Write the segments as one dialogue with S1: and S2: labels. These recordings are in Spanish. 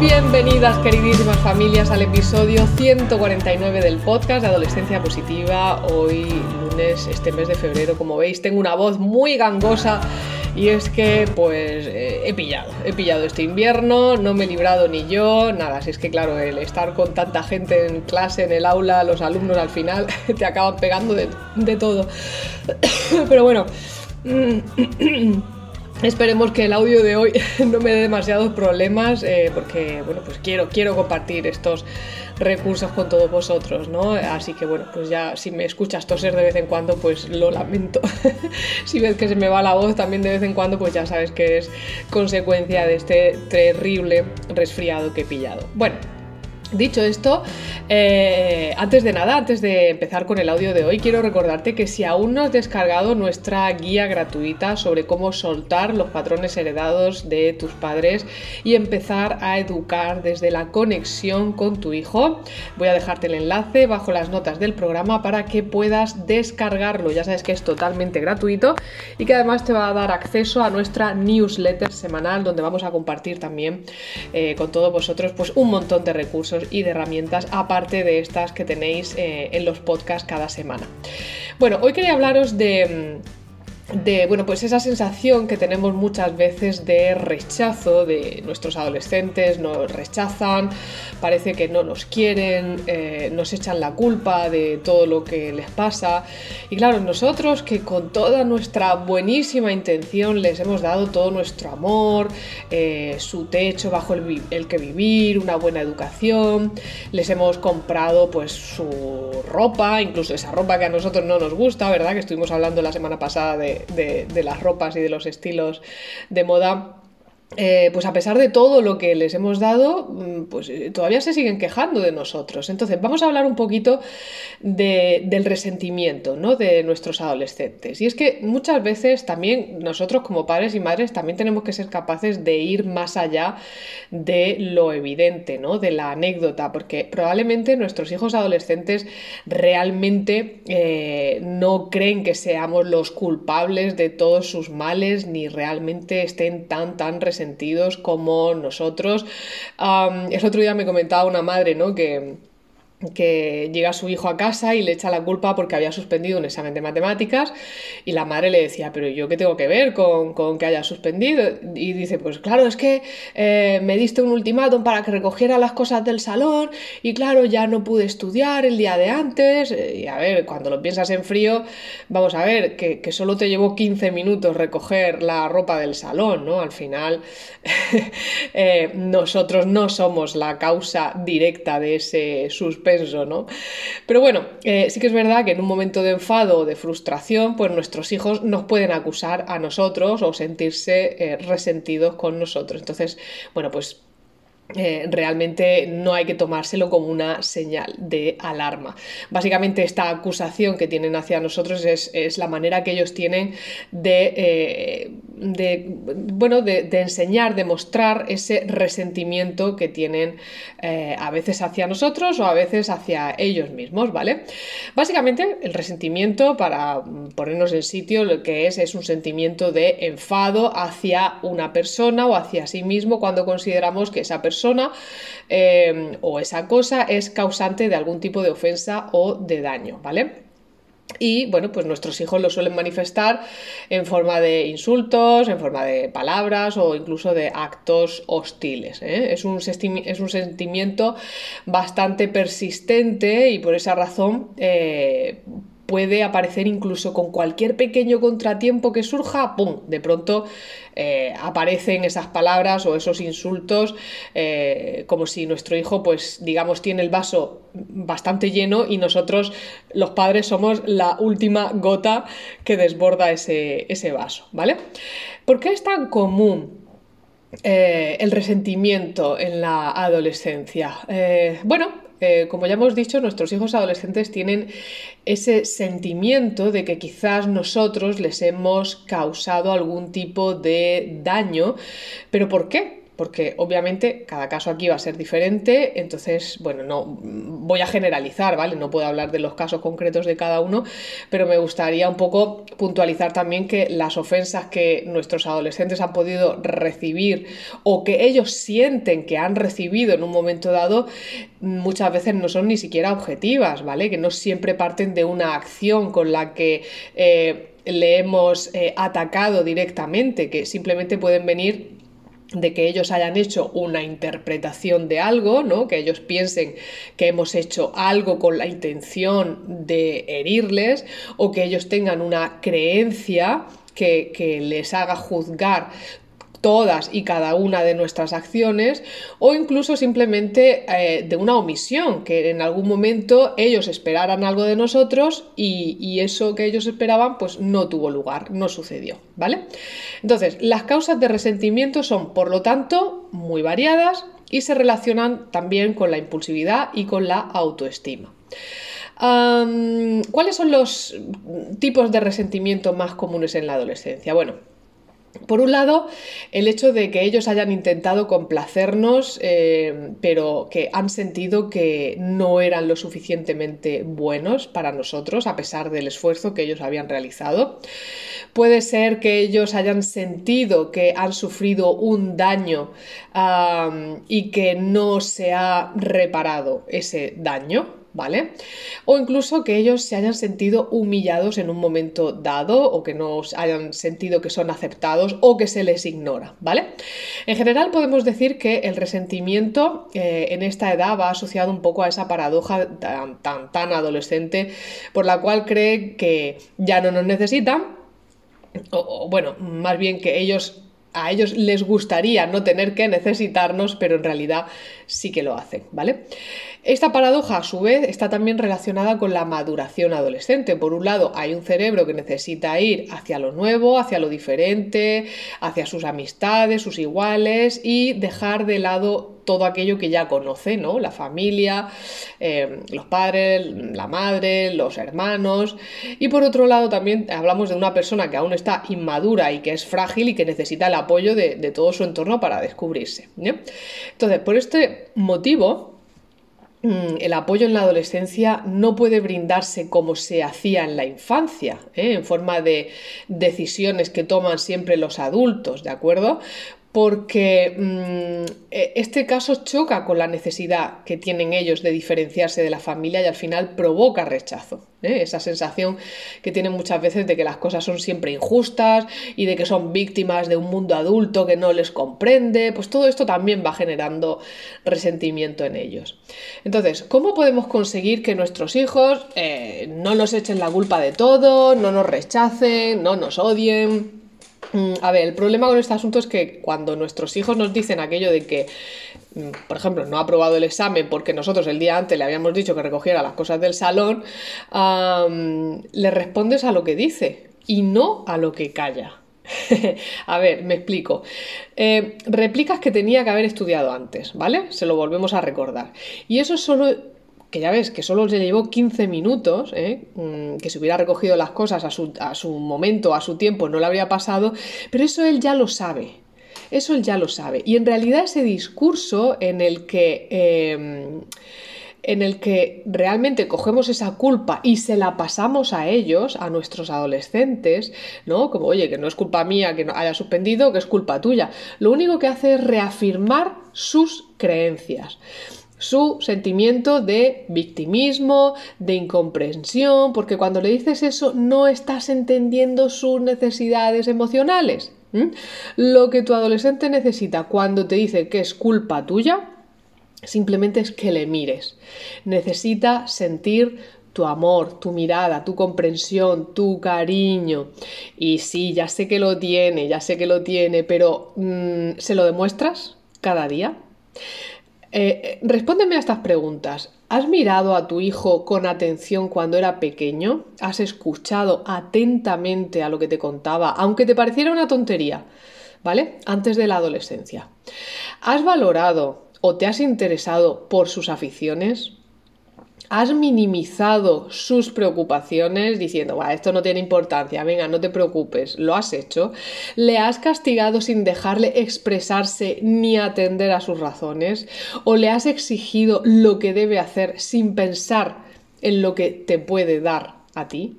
S1: Bienvenidas queridísimas familias al episodio 149 del podcast de Adolescencia Positiva. Hoy lunes, este mes de febrero, como veis, tengo una voz muy gangosa y es que pues eh, he pillado, he pillado este invierno, no me he librado ni yo, nada, si es que claro, el estar con tanta gente en clase, en el aula, los alumnos al final te acaban pegando de, de todo. Pero bueno... Esperemos que el audio de hoy no me dé demasiados problemas eh, porque, bueno, pues quiero, quiero compartir estos recursos con todos vosotros, ¿no? Así que, bueno, pues ya si me escuchas toser de vez en cuando, pues lo lamento. si ves que se me va la voz también de vez en cuando, pues ya sabes que es consecuencia de este terrible resfriado que he pillado. Bueno, Dicho esto, eh, antes de nada, antes de empezar con el audio de hoy, quiero recordarte que si aún no has descargado nuestra guía gratuita sobre cómo soltar los patrones heredados de tus padres y empezar a educar desde la conexión con tu hijo, voy a dejarte el enlace bajo las notas del programa para que puedas descargarlo. Ya sabes que es totalmente gratuito y que además te va a dar acceso a nuestra newsletter semanal donde vamos a compartir también eh, con todos vosotros pues, un montón de recursos y de herramientas aparte de estas que tenéis eh, en los podcasts cada semana. Bueno, hoy quería hablaros de mm, de bueno, pues esa sensación que tenemos muchas veces de rechazo de nuestros adolescentes, nos rechazan, parece que no nos quieren, eh, nos echan la culpa de todo lo que les pasa. Y claro, nosotros que con toda nuestra buenísima intención les hemos dado todo nuestro amor, eh, su techo bajo el, el, que vivir, una buena educación, les hemos comprado pues su ropa, incluso esa ropa que a nosotros no nos gusta, ¿verdad? Que estuvimos hablando la semana pasada de de, las ropas y de los estilos de moda eh, pues a pesar de todo lo que les hemos dado, mm, pues eh, todavía se siguen quejando de nosotros. Entonces, vamos a hablar un poquito del resentimiento ¿no? de nuestros adolescentes. Y es que muchas veces también nosotros como padres y madres también tenemos que ser capaces de ir más allá de lo evidente, ¿no? de la anécdota, porque probablemente nuestros hijos adolescentes realmente eh, no creen que seamos los culpables de todos sus males, ni realmente estén tan, tan resentidos sentidos como nosotros. el otro día me comentaba una madre, ¿no? Que que llega su hijo a casa y le echa la culpa porque había suspendido un examen de matemáticas y la madre le decía, pero yo qué tengo que ver con, que haya suspendido? Y dice, pues claro, es que eh, me diste un ultimátum para que recogiera las cosas del salón y claro, ya no pude estudiar el día de antes. Y a ver, cuando lo piensas en frío, vamos a ver, que, solo te llevó 15 minutos recoger la ropa del salón, ¿no? Al final, eh, nosotros no somos la causa directa de ese suspenso ¿no? Pero bueno, eh, sí que es verdad que en un momento de enfado o de frustración, pues nuestros hijos nos pueden acusar a nosotros o sentirse eh, resentidos con nosotros. Entonces, bueno, pues eh, realmente no hay que tomárselo como una señal de alarma. Básicamente esta acusación que tienen hacia nosotros es, la manera que ellos tienen de, bueno, de, enseñar, de mostrar ese resentimiento que tienen eh, a veces hacia nosotros o a veces hacia ellos mismos, ¿vale? Básicamente el resentimiento, para ponernos en sitio, lo que es es un sentimiento de enfado hacia una persona o hacia sí mismo cuando consideramos que esa persona Em, o esa cosa es causante de algún tipo de ofensa o de daño, ¿vale? Y bueno, pues nuestros hijos lo suelen manifestar en forma de insultos, en forma de palabras o incluso de actos hostiles. ¿eh? Es, un es, un sentimiento bastante persistente y por esa razón eh, puede aparecer incluso con cualquier pequeño contratiempo que surja, ¡pum! De pronto eh, aparecen esas palabras o esos insultos eh, como si nuestro hijo, pues digamos, tiene el vaso bastante lleno y nosotros, los padres, somos la última gota que desborda ese, vaso, ¿vale? ¿Por qué es tan común eh, el resentimiento en la adolescencia? bueno, eh, como ya hemos dicho, nuestros hijos adolescentes tienen ese sentimiento de que quizás nosotros les hemos causado algún tipo de daño, pero ¿por qué? Porque obviamente cada caso aquí va a ser diferente, entonces, bueno, no voy a generalizar, ¿vale? No puedo hablar de los casos concretos de cada uno, pero me gustaría un poco puntualizar también que las ofensas que nuestros adolescentes han podido recibir o que ellos sienten que han recibido en un momento dado, muchas veces no son ni siquiera objetivas, ¿vale? Que no siempre parten de una acción con la que... Eh, le hemos eh, atacado directamente, que simplemente pueden venir de que ellos hayan hecho una interpretación de algo, ¿no? que ellos piensen que hemos hecho algo con la intención de herirles o que ellos tengan una creencia que, que les haga juzgar todas y cada una de nuestras acciones o incluso simplemente eh, de una omisión, que en algún momento ellos esperaran algo de nosotros y, y, eso que ellos esperaban pues no tuvo lugar, no sucedió, ¿vale? Entonces, las causas de resentimiento son, por lo tanto, muy variadas y se relacionan también con la impulsividad y con la autoestima. ¿Cuáles son los tipos de resentimiento más comunes en la adolescencia? Bueno, por un lado, el hecho de que ellos hayan intentado complacernos, eh, pero que han sentido que no eran lo suficientemente buenos para nosotros, a pesar del esfuerzo que ellos habían realizado. Puede ser que ellos hayan sentido que han sufrido un daño y que no se ha reparado ese daño. ¿Vale? O incluso que ellos se hayan sentido humillados en un momento dado o que no hayan sentido que son aceptados o que se les ignora, ¿vale? En general podemos decir que el resentimiento eh, en esta edad va asociado un poco a esa paradoja tan, tan, tan adolescente por la cual cree que ya no nos necesitan o, bueno, más bien que ellos a ellos les gustaría no tener que necesitarnos, pero en realidad sí que lo hacen, ¿vale? Esta paradoja, a su vez, está también relacionada con la maduración adolescente. Por un lado, hay un cerebro que necesita ir hacia lo nuevo, hacia lo diferente, hacia sus amistades, sus iguales y dejar de lado todo aquello que ya conoce, ¿no? La familia, eh, los padres, la madre, los hermanos. Y por otro lado, también hablamos de una persona que aún está inmadura y que es frágil y que necesita el apoyo de, todo su entorno para descubrirse. Entonces, por este motivo, el apoyo en la adolescencia no puede brindarse como se hacía en la infancia, ¿eh? en forma de decisiones que toman siempre los adultos, ¿de acuerdo? Porque mm, e, este caso choca con la necesidad que tienen ellos de diferenciarse de la familia y al final provoca rechazo. ¿eh? Esa sensación que tienen muchas veces de que las cosas son siempre injustas y de que son víctimas de un mundo adulto que no les comprende, pues todo esto también va generando resentimiento en ellos. Entonces, ¿cómo podemos conseguir que nuestros hijos eh, no nos echen la culpa de todo, no nos rechacen, no nos odien? Mm, a ver, el problema con este asunto es que cuando nuestros hijos nos dicen aquello de que, mm, por ejemplo, no ha aprobado el examen porque nosotros el día antes le habíamos dicho que recogiera las cosas del salón, le respondes a lo que dice y no a lo que calla. a ver, me explico. Eh, replicas que tenía que haber estudiado antes, ¿vale? Se lo volvemos a recordar. Y eso solo que ya ves que solo le llevó 15 minutos, ¿eh? mm, que si hubiera recogido las cosas a su, a su momento, a su tiempo, no le habría pasado, pero eso él ya lo sabe. Eso él ya lo sabe. Y en realidad ese discurso en el que... Em, en el que realmente cogemos esa culpa y se la pasamos a ellos, a nuestros adolescentes, ¿no? Como, oye, que no es culpa mía que no haya suspendido, que es culpa tuya. Lo único que hace es reafirmar sus creencias su sentimiento de victimismo, de incomprensión, porque cuando le dices eso no estás entendiendo sus necesidades emocionales. Lo que tu adolescente necesita cuando te dice que es culpa tuya, simplemente es que le mires. Necesita sentir tu amor, tu mirada, tu comprensión, tu cariño. Y sí, ya sé que lo tiene, ya sé que lo tiene, pero mm, ¿se lo demuestras cada día? Eh, respóndeme a estas preguntas. ¿Has mirado a tu hijo con atención cuando era pequeño? ¿Has escuchado atentamente a lo que te contaba, aunque te pareciera una tontería? ¿Vale? Antes de la adolescencia. ¿Has valorado o te has interesado por sus aficiones? Has minimizado sus preocupaciones diciendo, esto no tiene importancia, venga, no te preocupes, lo has hecho, le has castigado sin dejarle expresarse ni atender a sus razones, o le has exigido lo que debe hacer sin pensar en lo que te puede dar a ti.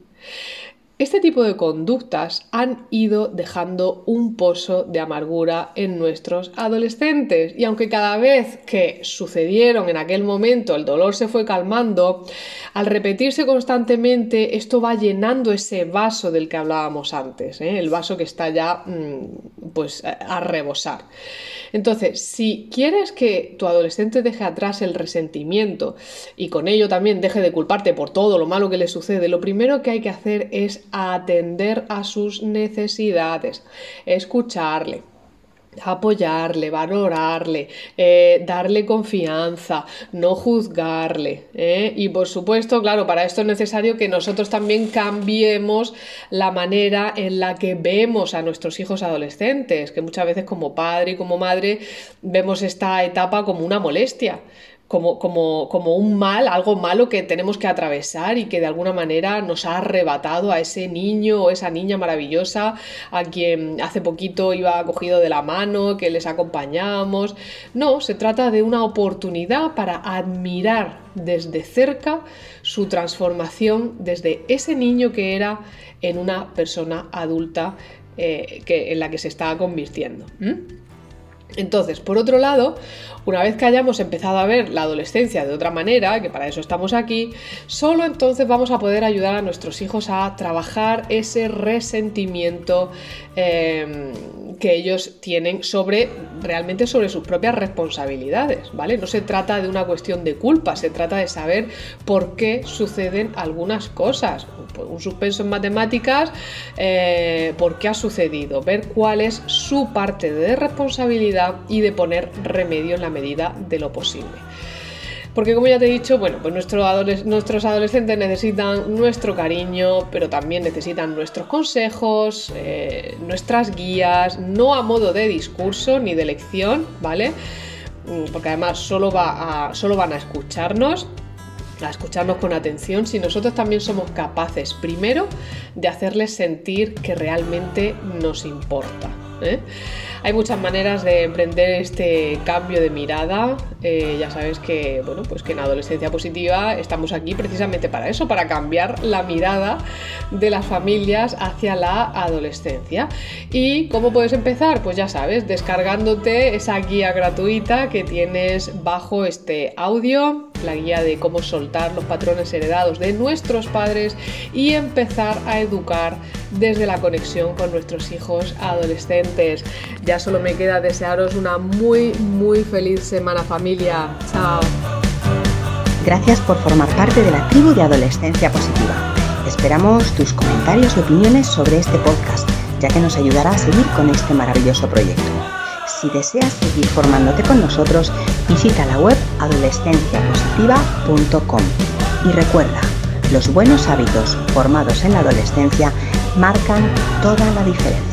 S1: Este tipo de conductas han ido dejando un pozo de amargura en nuestros adolescentes y aunque cada vez que sucedieron en aquel momento el dolor se fue calmando, al repetirse constantemente esto va llenando ese vaso del que hablábamos antes, ¿eh? el vaso que está ya mm, pues a rebosar. Entonces, si quieres que tu adolescente deje atrás el resentimiento y con ello también deje de culparte por todo lo malo que le sucede, lo primero que hay que hacer es atender a sus necesidades, escucharle, apoyarle, valorarle, eh, darle confianza, no juzgarle. ¿eh? Y por supuesto, claro, para esto es necesario que nosotros también cambiemos la manera en la que vemos a nuestros hijos adolescentes, que muchas veces como padre y como madre vemos esta etapa como una molestia como, como, como, un mal, algo malo que tenemos que atravesar y que de alguna manera nos ha arrebatado a ese niño o esa niña maravillosa a quien hace poquito iba cogido de la mano, que les acompañamos. No, se trata de una oportunidad para admirar desde cerca su transformación desde ese niño que era en una persona adulta eh, que, en la que se estaba convirtiendo. Entonces, por otro lado, una vez que hayamos empezado a ver la adolescencia de otra manera, que para eso estamos aquí, solo entonces vamos a poder ayudar a nuestros hijos a trabajar ese resentimiento em, que ellos tienen sobre realmente sobre sus propias responsabilidades, ¿vale? No se trata de una cuestión de culpa, se trata de saber por qué suceden algunas cosas. Un suspenso en matemáticas, eh, por qué ha sucedido, ver cuál es su parte de responsabilidad y de poner remedio en la medida de lo posible. Porque como ya te he dicho, bueno, pues nuestros adolescentes necesitan nuestro cariño, pero también necesitan nuestros consejos, eh, nuestras guías, no a modo de discurso ni de lección, ¿vale? Mm, porque además solo, va solo van a escucharnos a escucharnos con atención si nosotros también somos capaces, primero, de hacerles sentir que realmente nos importa. ¿Eh? Hay muchas maneras de emprender este cambio de mirada. Eh, ya sabes que, bueno, pues que en Adolescencia Positiva estamos aquí precisamente para eso, para cambiar la mirada de las familias hacia la adolescencia. ¿Y cómo puedes empezar? Pues ya sabes, descargándote esa guía gratuita que tienes bajo este audio, la guía de cómo soltar los patrones heredados de nuestros padres y empezar a educar desde la conexión con nuestros hijos adolescentes. Ya solo me queda desearos una muy, muy feliz semana familia. Chao.
S2: Gracias por formar parte de la tribu de Adolescencia Positiva. Esperamos tus comentarios y opiniones sobre este podcast, ya que nos ayudará a seguir con este maravilloso proyecto. Si deseas seguir formándote con nosotros, visita la web adolescenciapositiva.com. Y recuerda, los buenos hábitos formados en la adolescencia marcan toda la diferencia.